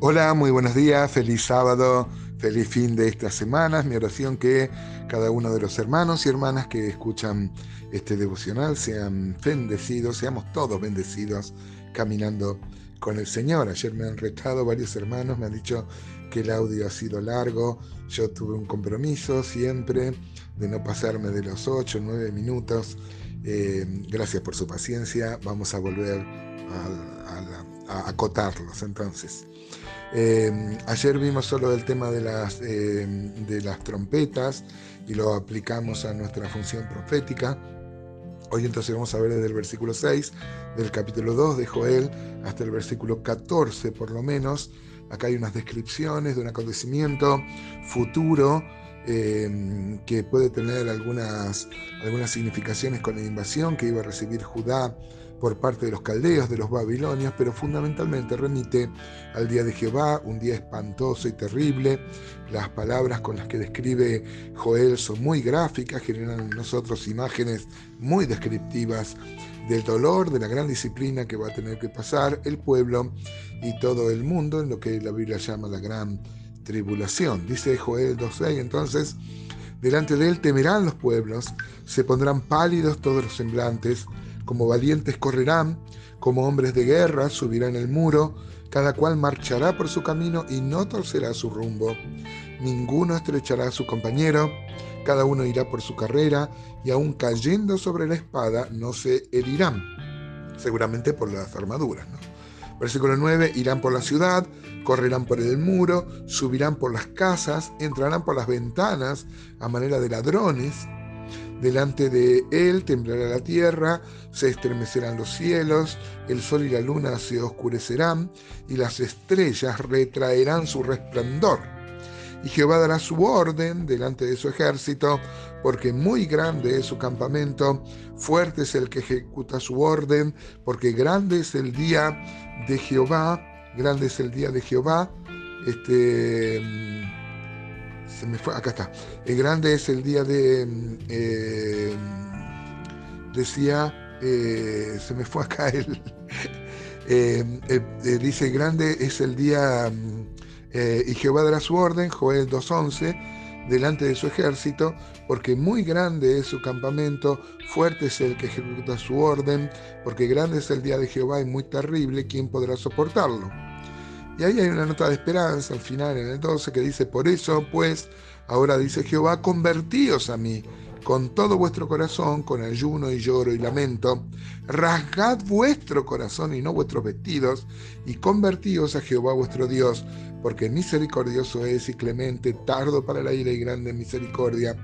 Hola, muy buenos días, feliz sábado, feliz fin de estas semanas. Mi oración que cada uno de los hermanos y hermanas que escuchan este devocional sean bendecidos, seamos todos bendecidos caminando con el Señor. Ayer me han retado varios hermanos, me han dicho que el audio ha sido largo. Yo tuve un compromiso siempre de no pasarme de los 8, 9 minutos. Eh, gracias por su paciencia. Vamos a volver a acotarlos entonces. Eh, ayer vimos solo el tema de las, eh, de las trompetas y lo aplicamos a nuestra función profética. Hoy entonces vamos a ver desde el versículo 6 del capítulo 2 de Joel hasta el versículo 14 por lo menos. Acá hay unas descripciones de un acontecimiento futuro eh, que puede tener algunas, algunas significaciones con la invasión que iba a recibir Judá por parte de los caldeos, de los babilonios, pero fundamentalmente remite al día de Jehová, un día espantoso y terrible. Las palabras con las que describe Joel son muy gráficas, generan en nosotros imágenes muy descriptivas del dolor, de la gran disciplina que va a tener que pasar el pueblo y todo el mundo en lo que la Biblia llama la gran tribulación. Dice Joel 2.6 entonces, delante de él temerán los pueblos, se pondrán pálidos todos los semblantes, como valientes correrán, como hombres de guerra subirán el muro, cada cual marchará por su camino y no torcerá su rumbo. Ninguno estrechará a su compañero, cada uno irá por su carrera, y aun cayendo sobre la espada no se herirán, seguramente por las armaduras. Versículo 9, irán por la ciudad, correrán por el muro, subirán por las casas, entrarán por las ventanas a manera de ladrones, Delante de él temblará la tierra, se estremecerán los cielos, el sol y la luna se oscurecerán, y las estrellas retraerán su resplandor. Y Jehová dará su orden delante de su ejército, porque muy grande es su campamento, fuerte es el que ejecuta su orden, porque grande es el día de Jehová, grande es el día de Jehová. Este se me fue, acá está. El grande es el día de, eh, decía, eh, se me fue acá el, eh, dice, grande es el día, y Jehová dará su orden, Joel 2.11, delante de su ejército, porque muy grande es su campamento, fuerte es el que ejecuta su orden, porque grande es el día de Jehová y muy terrible, ¿quién podrá soportarlo? Y ahí hay una nota de esperanza al final, en el 12, que dice, por eso pues, ahora dice Jehová, convertíos a mí con todo vuestro corazón, con ayuno y lloro y lamento, rasgad vuestro corazón y no vuestros vestidos, y convertíos a Jehová vuestro Dios, porque misericordioso es y clemente, tardo para la ira y grande misericordia,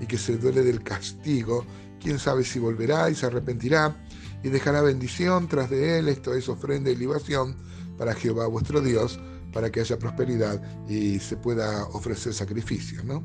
y que se duele del castigo. Quién sabe si volverá y se arrepentirá, y dejará bendición tras de él, esto es ofrenda y libación para Jehová vuestro Dios, para que haya prosperidad y se pueda ofrecer sacrificios. ¿no?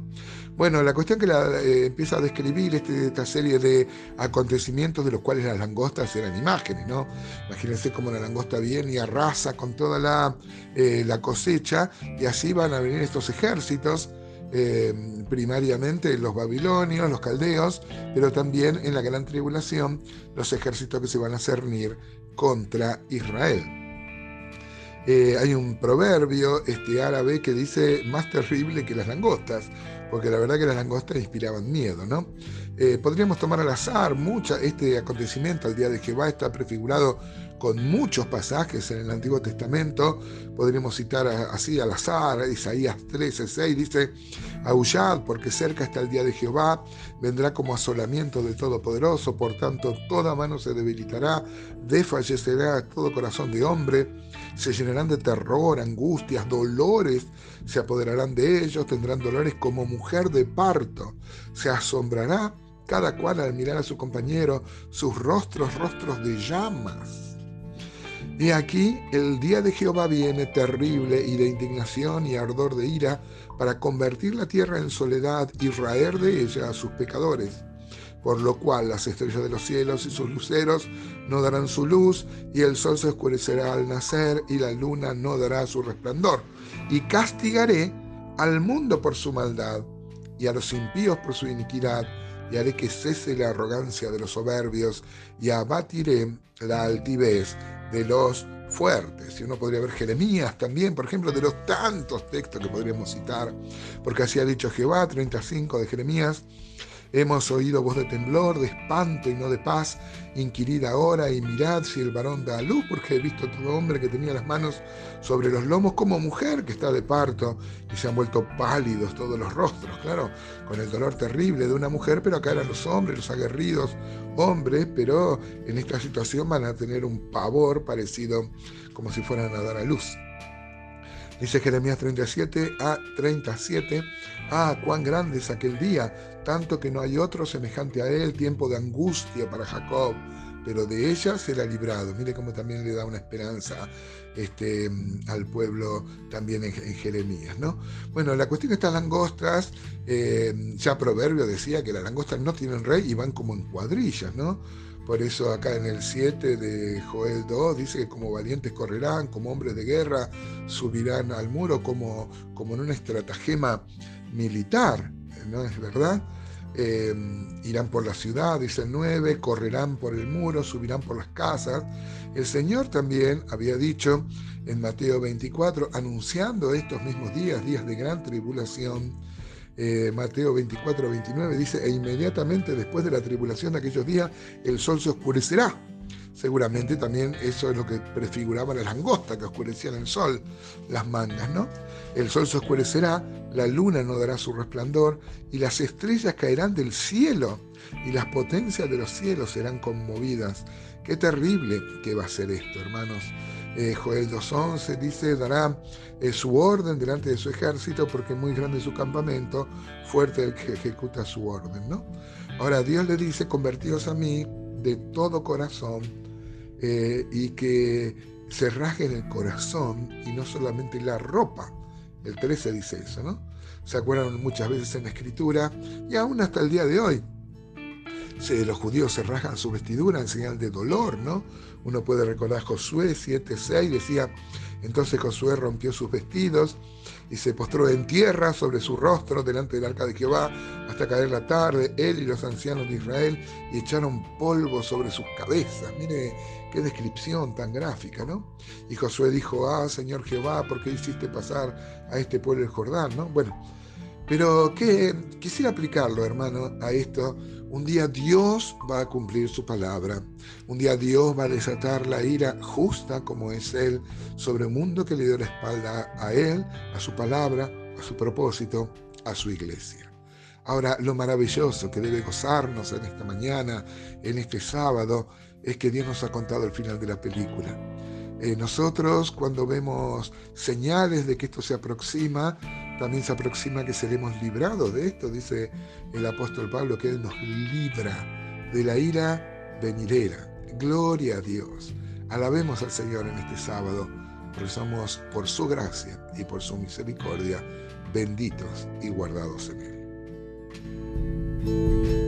Bueno, la cuestión que eh, empieza a describir este, esta serie de acontecimientos de los cuales las langostas eran imágenes. ¿no? Imagínense cómo la langosta viene y arrasa con toda la, eh, la cosecha y así van a venir estos ejércitos. Eh, primariamente los babilonios, los caldeos, pero también en la gran tribulación los ejércitos que se van a cernir contra Israel. Eh, hay un proverbio este, árabe que dice más terrible que las langostas, porque la verdad que las langostas inspiraban miedo, ¿no? Eh, podríamos tomar al azar mucha, este acontecimiento, el día de Jehová, está prefigurado con muchos pasajes en el Antiguo Testamento. Podríamos citar así al azar, Isaías 13, 6 dice, Aullad, porque cerca está el día de Jehová, vendrá como asolamiento del Todopoderoso, por tanto toda mano se debilitará, desfallecerá todo corazón de hombre, se llenarán de terror, angustias, dolores, se apoderarán de ellos, tendrán dolores como mujer de parto, se asombrará cada cual al mirar a su compañero, sus rostros, rostros de llamas. Y aquí el día de Jehová viene terrible y de indignación y ardor de ira para convertir la tierra en soledad y raer de ella a sus pecadores. Por lo cual las estrellas de los cielos y sus luceros no darán su luz, y el sol se oscurecerá al nacer, y la luna no dará su resplandor. Y castigaré al mundo por su maldad, y a los impíos por su iniquidad, y haré que cese la arrogancia de los soberbios, y abatiré la altivez de los fuertes. Y uno podría ver Jeremías también, por ejemplo, de los tantos textos que podríamos citar, porque así ha dicho Jehová, 35 de Jeremías, Hemos oído voz de temblor, de espanto y no de paz. Inquirid ahora y mirad si el varón da a luz, porque he visto todo hombre que tenía las manos sobre los lomos como mujer que está de parto y se han vuelto pálidos todos los rostros, claro, con el dolor terrible de una mujer, pero acá eran los hombres, los aguerridos hombres, pero en esta situación van a tener un pavor parecido como si fueran a dar a luz. Dice Jeremías 37 a 37, ah, cuán grande es aquel día, tanto que no hay otro semejante a él, tiempo de angustia para Jacob, pero de ella será librado. Mire cómo también le da una esperanza este, al pueblo también en, Jeremías. ¿no? Bueno, la cuestión de estas langostas, eh, ya Proverbio decía que las langostas no tienen rey y van como en cuadrillas, ¿no? Por eso acá en el 7 de Joel 2 dice que como valientes correrán, como hombres de guerra subirán al muro, como, como en una estratagema militar, ¿no es verdad? Eh, irán por la ciudad, dice el 9, correrán por el muro, subirán por las casas. El Señor también había dicho en Mateo 24, anunciando estos mismos días, días de gran tribulación, eh, Mateo 24, 29 dice, e inmediatamente después de la tribulación de aquellos días, el sol se oscurecerá. Seguramente también eso es lo que prefiguraba la langosta, que oscurecían el sol, las mangas, ¿no? El sol se oscurecerá, la luna no dará su resplandor, y las estrellas caerán del cielo, y las potencias de los cielos serán conmovidas. Qué terrible que va a ser esto, hermanos. Eh, Joel 2.11 dice, dará eh, su orden delante de su ejército porque muy grande es su campamento, fuerte el que ejecuta su orden. ¿no? Ahora Dios le dice, convertidos a mí de todo corazón eh, y que se rasguen el corazón y no solamente la ropa. El 13 dice eso, ¿no? Se acuerdan muchas veces en la escritura y aún hasta el día de hoy los judíos se rasgan su vestidura en señal de dolor, ¿no? Uno puede recordar Josué 7:6, decía, entonces Josué rompió sus vestidos y se postró en tierra sobre su rostro delante del arca de Jehová hasta caer la tarde, él y los ancianos de Israel, y echaron polvo sobre sus cabezas. Mire qué descripción tan gráfica, ¿no? Y Josué dijo, ah, Señor Jehová, ¿por qué hiciste pasar a este pueblo el Jordán? ¿no? Bueno, pero que quisiera aplicarlo, hermano, a esto. Un día Dios va a cumplir su palabra. Un día Dios va a desatar la ira justa como es Él sobre un mundo que le dio la espalda a Él, a su palabra, a su propósito, a su iglesia. Ahora, lo maravilloso que debe gozarnos en esta mañana, en este sábado, es que Dios nos ha contado el final de la película. Eh, nosotros cuando vemos señales de que esto se aproxima, también se aproxima que seremos librados de esto, dice el apóstol Pablo, que Él nos libra de la ira venidera. Gloria a Dios. Alabemos al Señor en este sábado, porque somos por su gracia y por su misericordia benditos y guardados en Él.